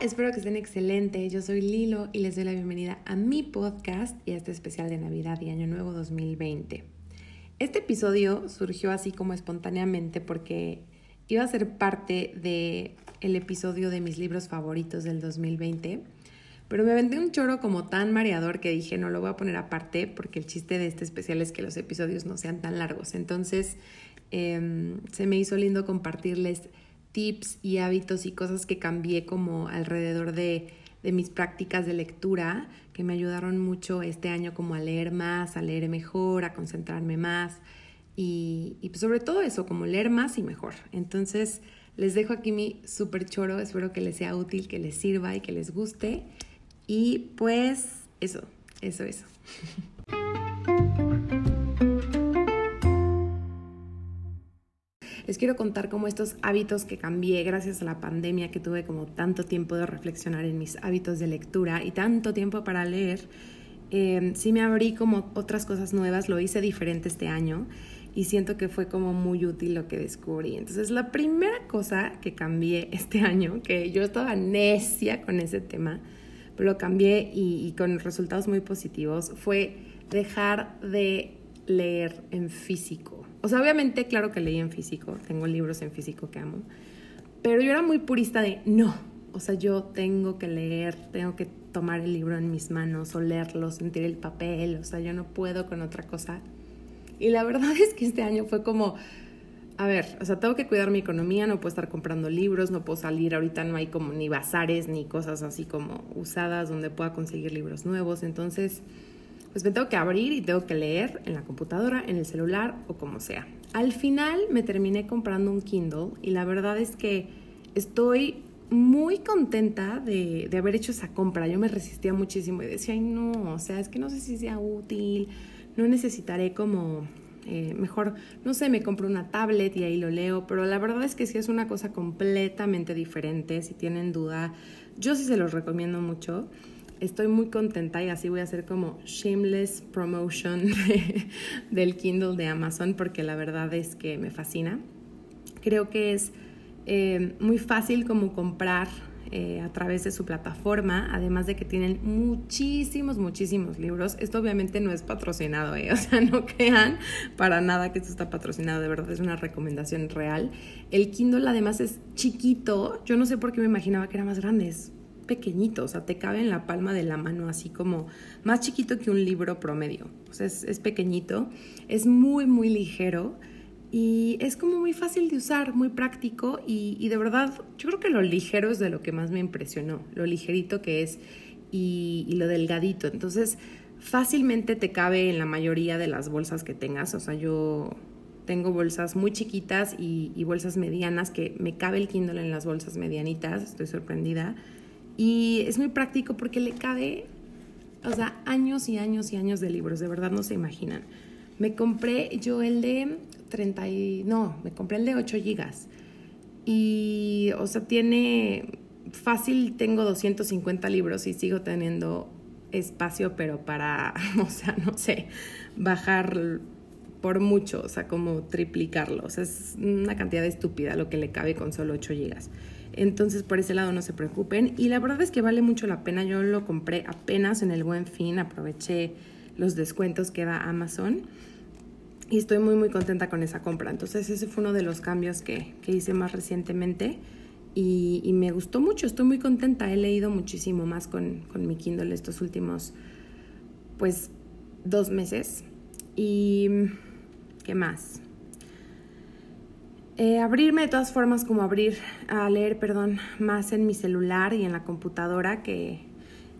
espero que estén excelentes. Yo soy Lilo y les doy la bienvenida a mi podcast y a este especial de Navidad y Año Nuevo 2020. Este episodio surgió así como espontáneamente porque iba a ser parte de el episodio de mis libros favoritos del 2020, pero me aventé un choro como tan mareador que dije no lo voy a poner aparte porque el chiste de este especial es que los episodios no sean tan largos. Entonces em, se me hizo lindo compartirles tips y hábitos y cosas que cambié como alrededor de, mis prácticas de lectura que me ayudaron mucho este año como a leer más, a leer mejor, a concentrarme más y, y sobre todo eso, como leer más y mejor. Entonces les dejo aquí mi super choro, espero que les sea útil, que les sirva y que les guste y pues eso, eso, eso. quiero contar cómo estos hábitos que cambié gracias a la pandemia, que tuve como tanto tiempo de reflexionar en mis hábitos de lectura y tanto tiempo para leer, eh, sí me abrí como otras cosas nuevas, lo hice diferente este año y siento que fue como muy útil lo que descubrí. Entonces, la primera cosa que cambié este año, que yo estaba necia con ese tema, pero lo cambié y con resultados muy positivos, fue dejar de leer en físico. O sea, obviamente, claro que leí en físico, tengo libros en físico que amo, pero yo era muy purista de no, o sea, yo tengo que leer, tengo que tomar el libro en mis manos, olerlo, sentir el papel, o sea, yo no puedo con otra cosa. Y la verdad es que este año fue como, a ver, o sea, tengo que cuidar mi economía, no puedo estar comprando libros, no puedo salir, ahorita no hay como ni bazares ni cosas así como usadas donde pueda conseguir libros nuevos, entonces pues me tengo que abrir y tengo que leer en la computadora, en el celular o como sea. Al final me terminé comprando un Kindle y la verdad es que estoy muy contenta de, haber hecho esa compra. Yo me resistía muchísimo y decía, ay no, o sea, es que no sé si sea útil, no necesitaré como, eh, mejor, no sé, me compro una tablet y ahí lo leo, pero la verdad es que sí es una cosa completamente diferente. Si tienen duda, yo sí se los recomiendo mucho estoy muy contenta y así voy a hacer como shameless promotion del Kindle de Amazon porque la verdad es que me fascina. Creo que es eh, muy fácil como comprar eh, a través de su plataforma, además de que tienen muchísimos, muchísimos libros. Esto obviamente no es patrocinado, ¿eh? o sea, no crean para nada que esto está patrocinado, de verdad es una recomendación real. El Kindle además es chiquito, yo no sé por qué me imaginaba que era más grande, pequeñito, o sea, te cabe en la palma de la mano, así como más chiquito que un libro promedio. O sea, es, pequeñito, es muy, muy ligero y es como muy fácil de usar, muy práctico y, de verdad, yo creo que lo ligero es de lo que más me impresionó, lo ligerito que es y, lo delgadito. Entonces, fácilmente te cabe en la mayoría de las bolsas que tengas, o sea, yo tengo bolsas muy chiquitas y, y, bolsas medianas que me cabe el Kindle en las bolsas medianitas, estoy sorprendida. Y es muy práctico porque le cabe, o sea, años y años y años de libros, de verdad no se imaginan. Me compré yo el de 30 y, no, me compré el de 8 gigas. Y, o sea, tiene, fácil tengo 250 libros y sigo teniendo espacio, pero para, o sea, no sé, bajar por mucho, o sea, como triplicarlo. O sea, es una cantidad estúpida lo que le cabe con solo 8 gigas. Entonces por ese lado no se preocupen. Y la verdad es que vale mucho la pena. Yo lo compré apenas en el buen fin, aproveché los descuentos que da Amazon. Y estoy muy muy contenta con esa compra. Entonces ese fue uno de los cambios que, hice más recientemente. Y, me gustó mucho, estoy muy contenta. He leído muchísimo más con, con mi Kindle estos últimos, pues, dos meses. Y, ¿qué más? Eh, abrirme de todas formas como abrir, a leer, perdón, más en mi celular y en la computadora, que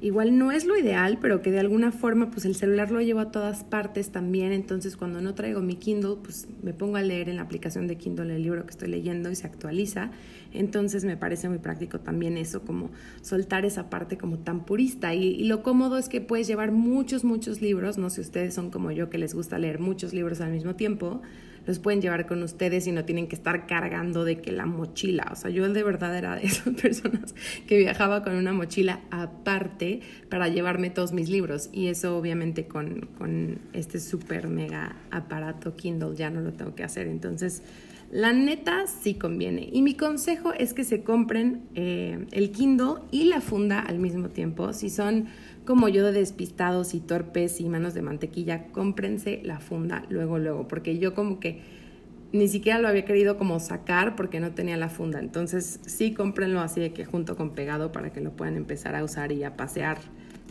igual no es lo ideal, pero que de alguna forma pues el celular lo llevo a todas partes también, entonces cuando no traigo mi Kindle, pues me pongo a leer en la aplicación de Kindle el libro que estoy leyendo y se actualiza, entonces me parece muy práctico también eso, como soltar esa parte como tan purista. Y, lo cómodo es que puedes llevar muchos, muchos libros, no sé ustedes son como yo que les gusta leer muchos libros al mismo tiempo, los pueden llevar con ustedes y no tienen que estar cargando de que la mochila, o sea, yo de verdad era de esas personas que viajaba con una mochila aparte para llevarme todos mis libros. Y eso obviamente con, con este super mega aparato Kindle ya no lo tengo que hacer, entonces La neta sí conviene. Y mi consejo es que se compren eh, el Kindle y la funda al mismo tiempo. Si son como yo de despistados y torpes y manos de mantequilla, cómprense la funda luego, luego. Porque yo como que ni siquiera lo había querido como sacar porque no tenía la funda. Entonces sí cómprenlo así de que junto con pegado para que lo puedan empezar a usar y a pasear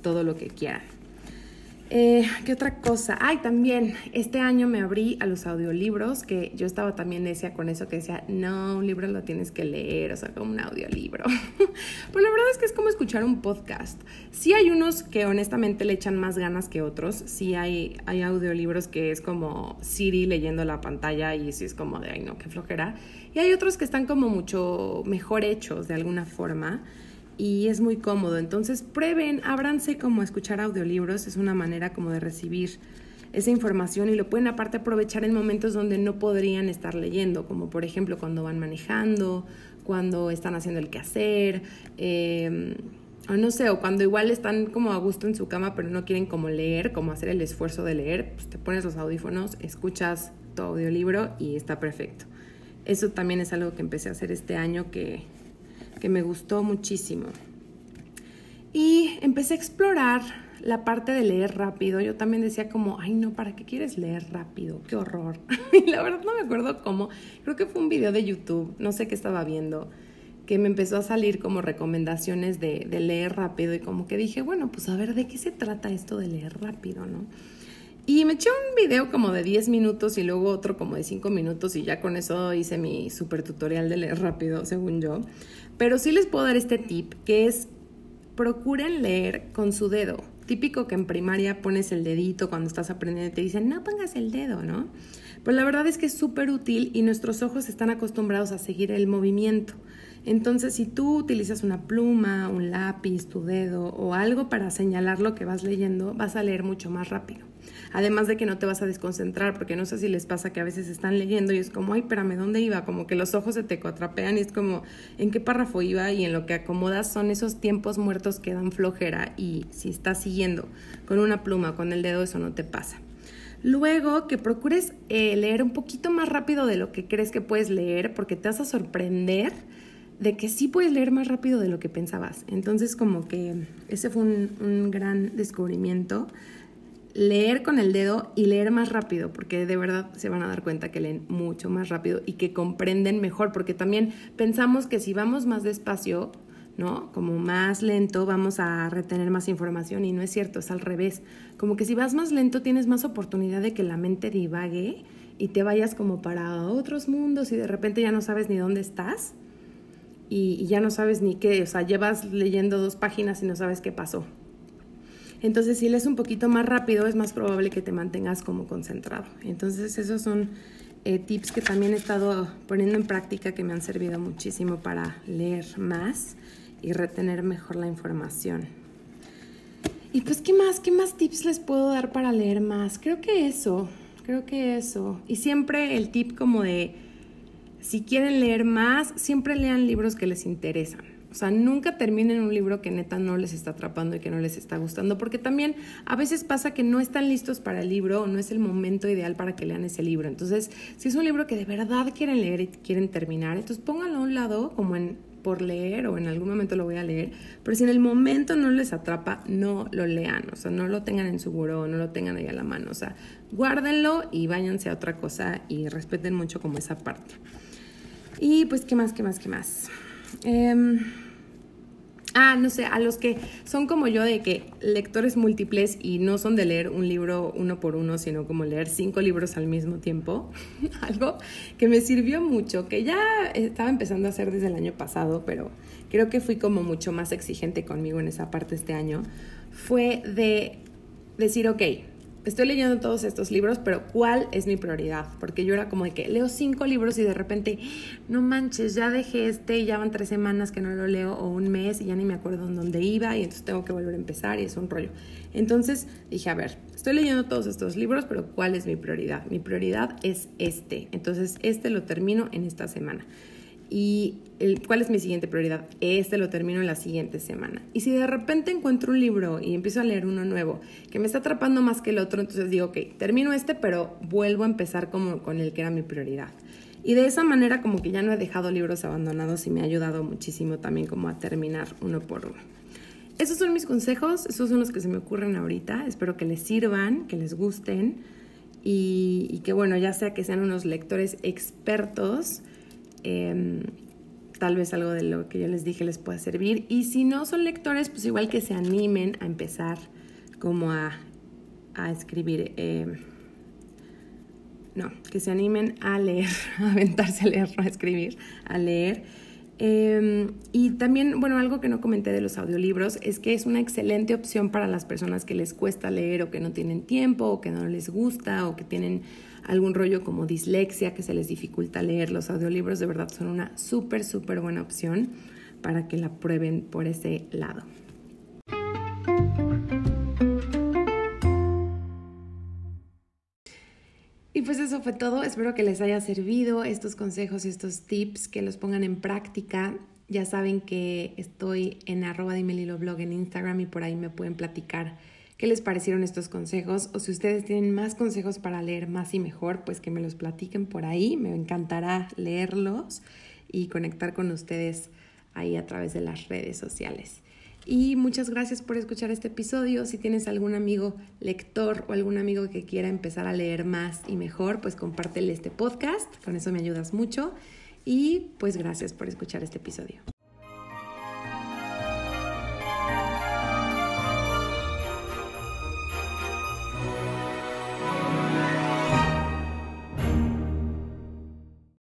todo lo que quieran. Eh, ¿Qué otra cosa? Ay, también, este año me abrí a los audiolibros, que yo estaba también decía con eso que decía, no, un libro lo tienes que leer, o sea, como un audiolibro. pues la verdad es que es como escuchar un podcast. Sí hay unos que honestamente le echan más ganas que otros, sí hay, hay audiolibros que es como Siri leyendo la pantalla y sí es como de, ay no, qué flojera. Y hay otros que están como mucho mejor hechos de alguna forma y es muy cómodo. Entonces prueben, ábranse como escuchar audiolibros, es una manera como de recibir esa información y lo pueden aparte aprovechar en momentos donde no podrían estar leyendo, como por ejemplo cuando van manejando, cuando están haciendo el quehacer, eh, o no sé, o cuando igual están como a gusto en su cama pero no quieren como leer, como hacer el esfuerzo de leer, pues te pones los audífonos, escuchas tu audiolibro y está perfecto. Eso también es algo que empecé a hacer este año que que me gustó muchísimo. Y empecé a explorar la parte de leer rápido. Yo también decía como, ay no, ¿para qué quieres leer rápido? Qué horror. y la verdad no me acuerdo cómo. Creo que fue un video de YouTube, no sé qué estaba viendo, que me empezó a salir como recomendaciones de, leer rápido y como que dije, bueno, pues a ver, ¿de qué se trata esto de leer rápido, no? Y me eché un video como de 10 minutos y luego otro como de 5 minutos y ya con eso hice mi super tutorial de leer rápido, según yo. Pero sí les puedo dar este tip, que es procuren leer con su dedo. Típico que en primaria pones el dedito cuando estás aprendiendo y te dicen, no pongas el dedo, ¿no? Pues la verdad es que es súper útil y nuestros ojos están acostumbrados a seguir el movimiento. Entonces, si tú utilizas una pluma, un lápiz, tu dedo o algo para señalar lo que vas leyendo, vas a leer mucho más rápido. Además de que no te vas a desconcentrar, porque no sé si les pasa que a veces están leyendo y es como, ay, espérame, ¿dónde iba? Como que los ojos se te coatrapean y es como, ¿en qué párrafo iba? Y en lo que acomodas son esos tiempos muertos que dan flojera y si estás siguiendo con una pluma, con el dedo, eso no te pasa. Luego, que procures eh, leer un poquito más rápido de lo que crees que puedes leer, porque te vas a sorprender de que sí puedes leer más rápido de lo que pensabas. Entonces, como que ese fue un, un gran descubrimiento leer con el dedo y leer más rápido, porque de verdad se van a dar cuenta que leen mucho más rápido y que comprenden mejor, porque también pensamos que si vamos más despacio, ¿no? Como más lento vamos a retener más información y no es cierto, es al revés. Como que si vas más lento tienes más oportunidad de que la mente divague y te vayas como para otros mundos y de repente ya no sabes ni dónde estás y, y ya no sabes ni qué, o sea, llevas leyendo dos páginas y no sabes qué pasó, entonces, si lees un poquito más rápido, es más probable que te mantengas como concentrado. Entonces, esos son eh, tips que también he estado poniendo en práctica que me han servido muchísimo para leer más y retener mejor la información. Y pues, ¿qué más? ¿Qué más tips les puedo dar para leer más? Creo que eso, creo que eso. Y siempre el tip como de, si quieren leer más, siempre lean libros que les interesan. O sea, nunca terminen un libro que neta no les está atrapando y que no les está gustando, porque también a veces pasa que no están listos para el libro o no es el momento ideal para que lean ese libro. Entonces, si es un libro que de verdad quieren leer y quieren terminar, entonces pónganlo a un lado como en por leer o en algún momento lo voy a leer, pero si en el momento no les atrapa, no lo lean, o sea, no lo tengan en su buró, no lo tengan ahí a la mano, o sea, guárdenlo y váyanse a otra cosa y respeten mucho como esa parte. Y pues, ¿qué más, qué más, qué más? Eh, Ah, no sé, a los que son como yo de que lectores múltiples y no son de leer un libro uno por uno, sino como leer cinco libros al mismo tiempo, algo que me sirvió mucho, que ya estaba empezando a hacer desde el año pasado, pero creo que fui como mucho más exigente conmigo en esa parte este año, fue de decir, ok, estoy leyendo todos estos libros, pero ¿cuál es mi prioridad? Porque yo era como de que leo cinco libros y de repente, no manches, ya dejé este y ya van tres semanas que no lo leo o un mes y ya ni me acuerdo en dónde iba y entonces tengo que volver a empezar y es un rollo. Entonces dije, a ver, estoy leyendo todos estos libros, pero ¿cuál es mi prioridad? Mi prioridad es este. Entonces este lo termino en esta semana y cuál es mi siguiente prioridad. Este lo termino en la siguiente semana. Y si de repente encuentro un libro y empiezo a leer uno nuevo que me está atrapando más que el otro, entonces digo, ok, termino este, pero vuelvo a empezar como con el que era mi prioridad. Y de esa manera como que ya no he dejado libros abandonados y me ha ayudado muchísimo también como a terminar uno por uno. Esos son mis consejos, esos son los que se me ocurren ahorita. Espero que les sirvan, que les gusten y, que bueno, ya sea que sean unos lectores expertos, em, tal vez algo de lo que yo les dije les pueda servir. Y si no son lectores, pues igual que se animen a empezar como a, escribir. Em, no, que se animen a leer, a aventarse a leer, no a escribir, a leer. Em, y también, bueno, algo que no comenté de los audiolibros es que es una excelente opción para las personas que les cuesta leer o que no tienen tiempo o que no les gusta o que tienen algún rollo como dislexia que se les dificulta leer. Los audiolibros de verdad son una súper, súper buena opción para que la prueben por ese lado. Fue todo. Espero que les haya servido estos consejos estos tips, que los pongan en práctica. Ya saben que estoy en arroba blog en Instagram y por ahí me pueden platicar qué les parecieron estos consejos o si ustedes tienen más consejos para leer más y mejor, pues que me los platiquen por ahí. Me encantará leerlos y conectar con ustedes ahí a través de las redes sociales. Y muchas gracias por escuchar este episodio. Si tienes algún amigo lector o algún amigo que quiera empezar a leer más y mejor, pues compártele este podcast. Con eso me ayudas mucho. Y pues gracias por escuchar este episodio.